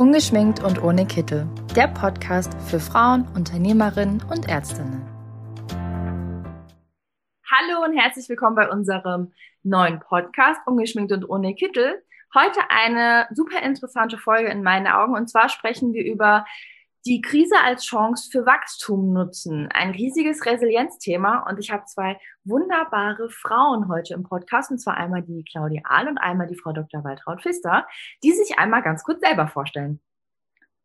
Ungeschminkt und ohne Kittel. Der Podcast für Frauen, Unternehmerinnen und Ärztinnen. Hallo und herzlich willkommen bei unserem neuen Podcast Ungeschminkt und ohne Kittel. Heute eine super interessante Folge in meinen Augen und zwar sprechen wir über die Krise als Chance für Wachstum nutzen. Ein riesiges Resilienzthema und ich habe zwei wunderbare Frauen heute im Podcast und zwar einmal die Claudia Ahl und einmal die Frau Dr. Waltraud Pfister, die sich einmal ganz kurz selber vorstellen.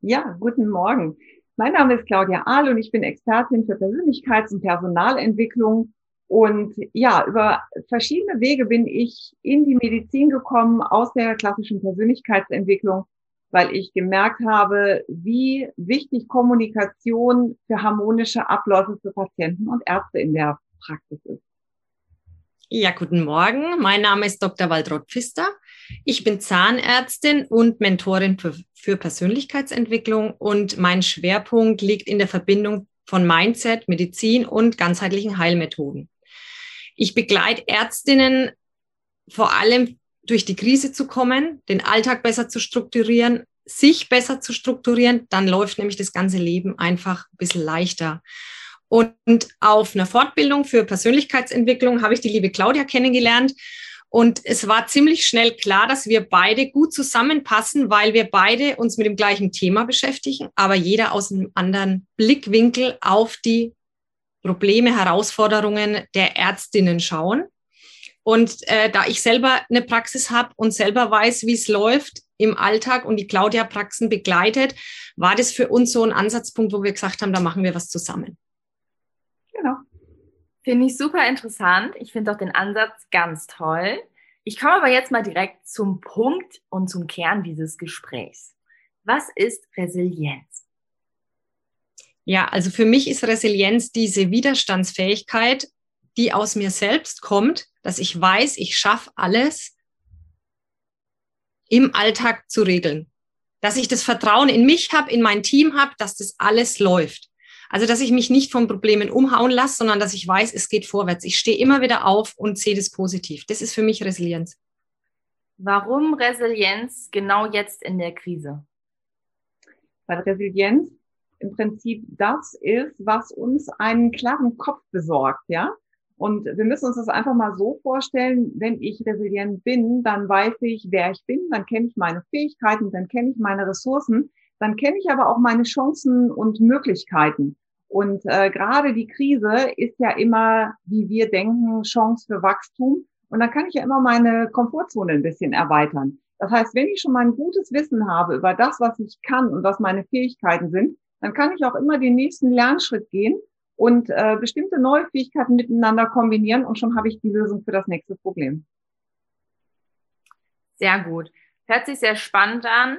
Ja, guten Morgen. Mein Name ist Claudia Ahl und ich bin Expertin für Persönlichkeits- und Personalentwicklung. Und ja, über verschiedene Wege bin ich in die Medizin gekommen aus der klassischen Persönlichkeitsentwicklung weil ich gemerkt habe, wie wichtig Kommunikation für harmonische Abläufe für Patienten und Ärzte in der Praxis ist. Ja, guten Morgen. Mein Name ist Dr. Waldrott Pfister. Ich bin Zahnärztin und Mentorin für, für Persönlichkeitsentwicklung und mein Schwerpunkt liegt in der Verbindung von Mindset, Medizin und ganzheitlichen Heilmethoden. Ich begleite Ärztinnen vor allem durch die Krise zu kommen, den Alltag besser zu strukturieren, sich besser zu strukturieren, dann läuft nämlich das ganze Leben einfach ein bisschen leichter. Und auf einer Fortbildung für Persönlichkeitsentwicklung habe ich die liebe Claudia kennengelernt. Und es war ziemlich schnell klar, dass wir beide gut zusammenpassen, weil wir beide uns mit dem gleichen Thema beschäftigen, aber jeder aus einem anderen Blickwinkel auf die Probleme, Herausforderungen der Ärztinnen schauen. Und äh, da ich selber eine Praxis habe und selber weiß, wie es läuft im Alltag und die Claudia-Praxen begleitet, war das für uns so ein Ansatzpunkt, wo wir gesagt haben, da machen wir was zusammen. Genau. Finde ich super interessant. Ich finde auch den Ansatz ganz toll. Ich komme aber jetzt mal direkt zum Punkt und zum Kern dieses Gesprächs. Was ist Resilienz? Ja, also für mich ist Resilienz diese Widerstandsfähigkeit, die aus mir selbst kommt, dass ich weiß, ich schaffe alles im Alltag zu regeln. Dass ich das Vertrauen in mich habe, in mein Team habe, dass das alles läuft. Also, dass ich mich nicht von Problemen umhauen lasse, sondern dass ich weiß, es geht vorwärts. Ich stehe immer wieder auf und sehe das positiv. Das ist für mich Resilienz. Warum Resilienz genau jetzt in der Krise? Weil Resilienz im Prinzip das ist, was uns einen klaren Kopf besorgt, ja? Und wir müssen uns das einfach mal so vorstellen, wenn ich resilient bin, dann weiß ich, wer ich bin, dann kenne ich meine Fähigkeiten, dann kenne ich meine Ressourcen, dann kenne ich aber auch meine Chancen und Möglichkeiten. Und äh, gerade die Krise ist ja immer, wie wir denken, Chance für Wachstum. Und dann kann ich ja immer meine Komfortzone ein bisschen erweitern. Das heißt, wenn ich schon mal ein gutes Wissen habe über das, was ich kann und was meine Fähigkeiten sind, dann kann ich auch immer den nächsten Lernschritt gehen und äh, bestimmte neue Fähigkeiten miteinander kombinieren und schon habe ich die Lösung für das nächste Problem. Sehr gut. Hört sich sehr spannend an.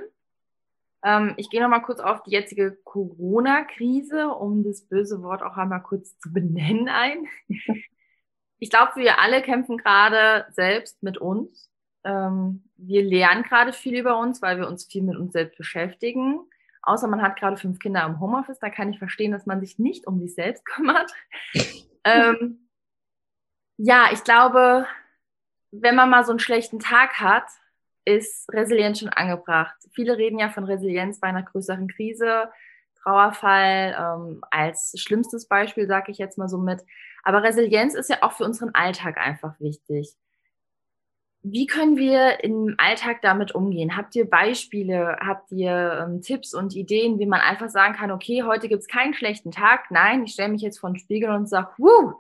Ähm, ich gehe nochmal kurz auf die jetzige Corona-Krise, um das böse Wort auch einmal kurz zu benennen ein. Ich glaube, wir alle kämpfen gerade selbst mit uns. Ähm, wir lernen gerade viel über uns, weil wir uns viel mit uns selbst beschäftigen außer man hat gerade fünf Kinder im Homeoffice, da kann ich verstehen, dass man sich nicht um sich selbst kümmert. ähm, ja, ich glaube, wenn man mal so einen schlechten Tag hat, ist Resilienz schon angebracht. Viele reden ja von Resilienz bei einer größeren Krise, Trauerfall ähm, als schlimmstes Beispiel, sage ich jetzt mal so mit. Aber Resilienz ist ja auch für unseren Alltag einfach wichtig. Wie können wir im Alltag damit umgehen? Habt ihr Beispiele, habt ihr ähm, Tipps und Ideen, wie man einfach sagen kann, okay, heute gibt es keinen schlechten Tag. Nein, ich stelle mich jetzt vor den Spiegel und sage, wuh,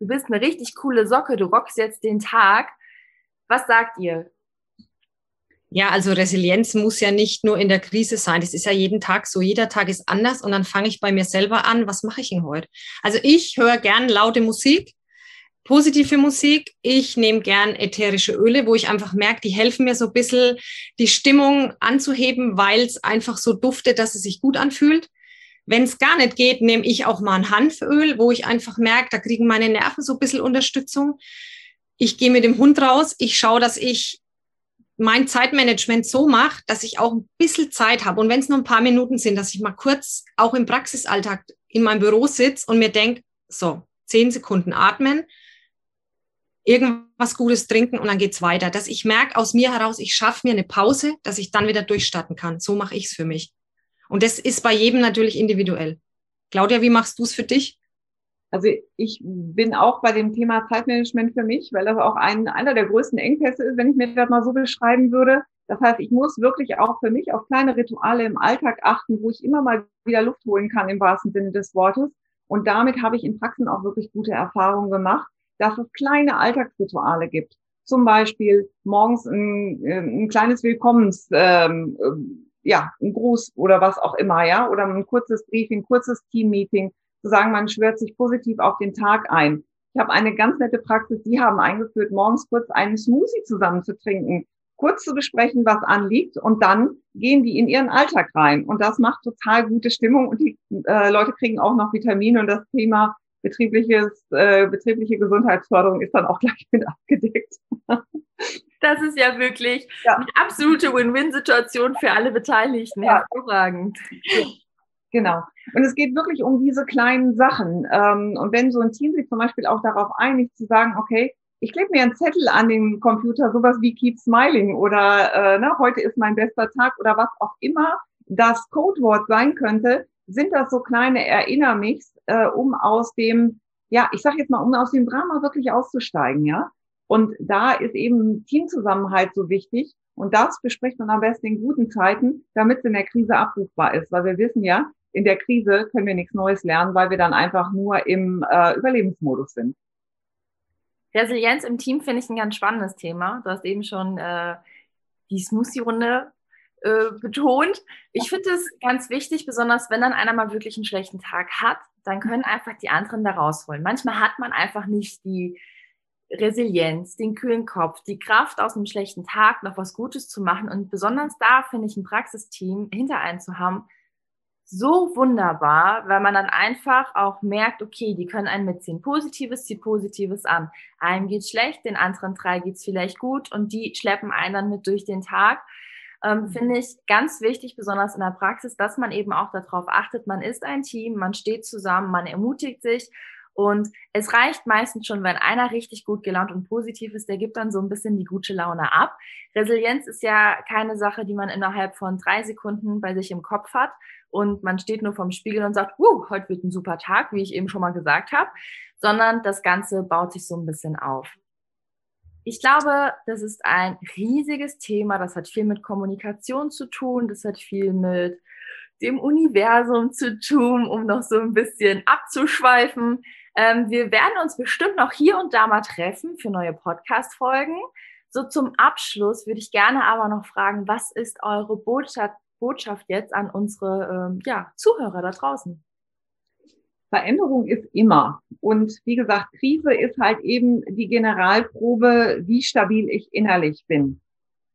du bist eine richtig coole Socke, du rockst jetzt den Tag. Was sagt ihr? Ja, also Resilienz muss ja nicht nur in der Krise sein. Das ist ja jeden Tag so. Jeder Tag ist anders und dann fange ich bei mir selber an. Was mache ich denn heute? Also ich höre gern laute Musik positive Musik. Ich nehme gern ätherische Öle, wo ich einfach merke, die helfen mir so ein bisschen, die Stimmung anzuheben, weil es einfach so duftet, dass es sich gut anfühlt. Wenn es gar nicht geht, nehme ich auch mal ein Hanföl, wo ich einfach merke, da kriegen meine Nerven so ein bisschen Unterstützung. Ich gehe mit dem Hund raus, ich schaue, dass ich mein Zeitmanagement so mache, dass ich auch ein bisschen Zeit habe. Und wenn es nur ein paar Minuten sind, dass ich mal kurz auch im Praxisalltag in meinem Büro sitze und mir denke, so, zehn Sekunden atmen, irgendwas Gutes trinken und dann geht's weiter. Dass ich merke aus mir heraus, ich schaffe mir eine Pause, dass ich dann wieder durchstarten kann. So mache ich es für mich. Und das ist bei jedem natürlich individuell. Claudia, wie machst du es für dich? Also ich bin auch bei dem Thema Zeitmanagement für mich, weil das auch ein, einer der größten Engpässe ist, wenn ich mir das mal so beschreiben würde. Das heißt, ich muss wirklich auch für mich auf kleine Rituale im Alltag achten, wo ich immer mal wieder Luft holen kann im wahrsten Sinne des Wortes. Und damit habe ich in Praxen auch wirklich gute Erfahrungen gemacht, dass es kleine Alltagsrituale gibt. Zum Beispiel morgens ein, ein kleines Willkommens, ähm, ja, ein Gruß oder was auch immer, ja, oder ein kurzes Briefing, kurzes Teammeeting, zu sagen, man schwört sich positiv auf den Tag ein. Ich habe eine ganz nette Praxis, die haben eingeführt, morgens kurz einen Smoothie zusammen zu trinken, kurz zu besprechen, was anliegt und dann gehen die in ihren Alltag rein. Und das macht total gute Stimmung und die äh, Leute kriegen auch noch Vitamine und das Thema betriebliches, äh, betriebliche Gesundheitsförderung ist dann auch gleich mit abgedeckt. Das ist ja wirklich ja. eine absolute Win-Win-Situation für alle Beteiligten. Ja. Hervorragend. Genau. Und es geht wirklich um diese kleinen Sachen. Ähm, und wenn so ein Team sich zum Beispiel auch darauf einigt, zu sagen, okay, ich klebe mir einen Zettel an den Computer, sowas wie Keep Smiling oder äh, ne, heute ist mein bester Tag oder was auch immer das Codewort sein könnte, sind das so kleine Erinnermichs, äh, um aus dem, ja, ich sage jetzt mal, um aus dem Drama wirklich auszusteigen, ja. Und da ist eben Teamzusammenhalt so wichtig. Und das bespricht man am besten in guten Zeiten, damit es in der Krise abrufbar ist. Weil wir wissen ja, in der Krise können wir nichts Neues lernen, weil wir dann einfach nur im äh, Überlebensmodus sind. Resilienz im Team finde ich ein ganz spannendes Thema. Du hast eben schon äh, die Smoothie-Runde äh, betont. Ich finde es ganz wichtig, besonders wenn dann einer mal wirklich einen schlechten Tag hat, dann können einfach die anderen da rausholen. Manchmal hat man einfach nicht die Resilienz, den kühlen Kopf, die Kraft aus einem schlechten Tag noch was Gutes zu machen. Und besonders da finde ich ein Praxisteam hinter einen zu haben, so wunderbar, weil man dann einfach auch merkt, okay, die können einen mitziehen. Positives zieht Positives an. Einem geht's schlecht, den anderen drei geht's vielleicht gut und die schleppen einen dann mit durch den Tag. Ähm, mhm. Finde ich ganz wichtig, besonders in der Praxis, dass man eben auch darauf achtet, man ist ein Team, man steht zusammen, man ermutigt sich und es reicht meistens schon, wenn einer richtig gut gelaunt und positiv ist, der gibt dann so ein bisschen die gute Laune ab. Resilienz ist ja keine Sache, die man innerhalb von drei Sekunden bei sich im Kopf hat und man steht nur vorm Spiegel und sagt, uh, heute wird ein super Tag, wie ich eben schon mal gesagt habe, sondern das Ganze baut sich so ein bisschen auf. Ich glaube, das ist ein riesiges Thema. Das hat viel mit Kommunikation zu tun. Das hat viel mit dem Universum zu tun, um noch so ein bisschen abzuschweifen. Ähm, wir werden uns bestimmt noch hier und da mal treffen für neue Podcast-Folgen. So zum Abschluss würde ich gerne aber noch fragen, was ist eure Botschaft, Botschaft jetzt an unsere ähm, ja, Zuhörer da draußen? Veränderung ist immer. Und wie gesagt, Krise ist halt eben die Generalprobe, wie stabil ich innerlich bin.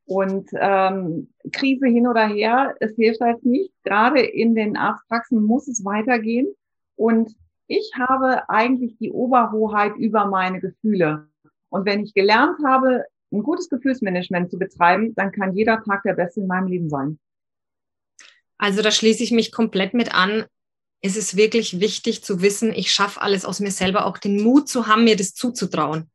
Und ähm, Krise hin oder her, es hilft halt nicht. Gerade in den Arztpraxen muss es weitergehen. Und ich habe eigentlich die Oberhoheit über meine Gefühle. Und wenn ich gelernt habe, ein gutes Gefühlsmanagement zu betreiben, dann kann jeder Tag der beste in meinem Leben sein. Also da schließe ich mich komplett mit an. Es ist wirklich wichtig zu wissen, ich schaffe alles aus mir selber, auch den Mut zu haben, mir das zuzutrauen.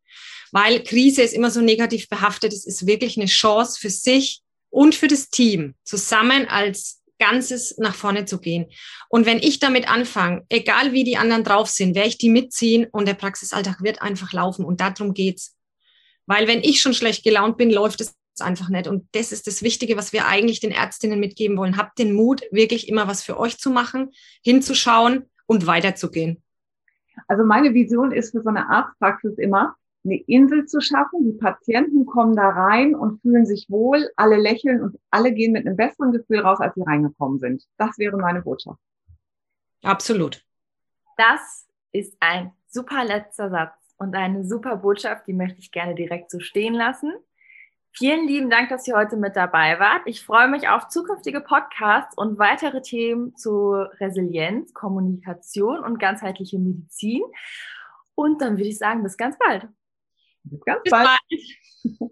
Weil Krise ist immer so negativ behaftet. Es ist wirklich eine Chance für sich und für das Team, zusammen als Ganzes nach vorne zu gehen. Und wenn ich damit anfange, egal wie die anderen drauf sind, werde ich die mitziehen und der Praxisalltag wird einfach laufen. Und darum geht's. Weil wenn ich schon schlecht gelaunt bin, läuft es einfach nicht. Und das ist das Wichtige, was wir eigentlich den Ärztinnen mitgeben wollen. Habt den Mut, wirklich immer was für euch zu machen, hinzuschauen und weiterzugehen. Also meine Vision ist für so eine Arztpraxis immer, eine Insel zu schaffen. Die Patienten kommen da rein und fühlen sich wohl, alle lächeln und alle gehen mit einem besseren Gefühl raus, als sie reingekommen sind. Das wäre meine Botschaft. Absolut. Das ist ein super letzter Satz und eine super Botschaft, die möchte ich gerne direkt so stehen lassen. Vielen lieben Dank, dass ihr heute mit dabei wart. Ich freue mich auf zukünftige Podcasts und weitere Themen zu Resilienz, Kommunikation und ganzheitliche Medizin. Und dann würde ich sagen, bis ganz bald. Bis ganz bald. Bis bald.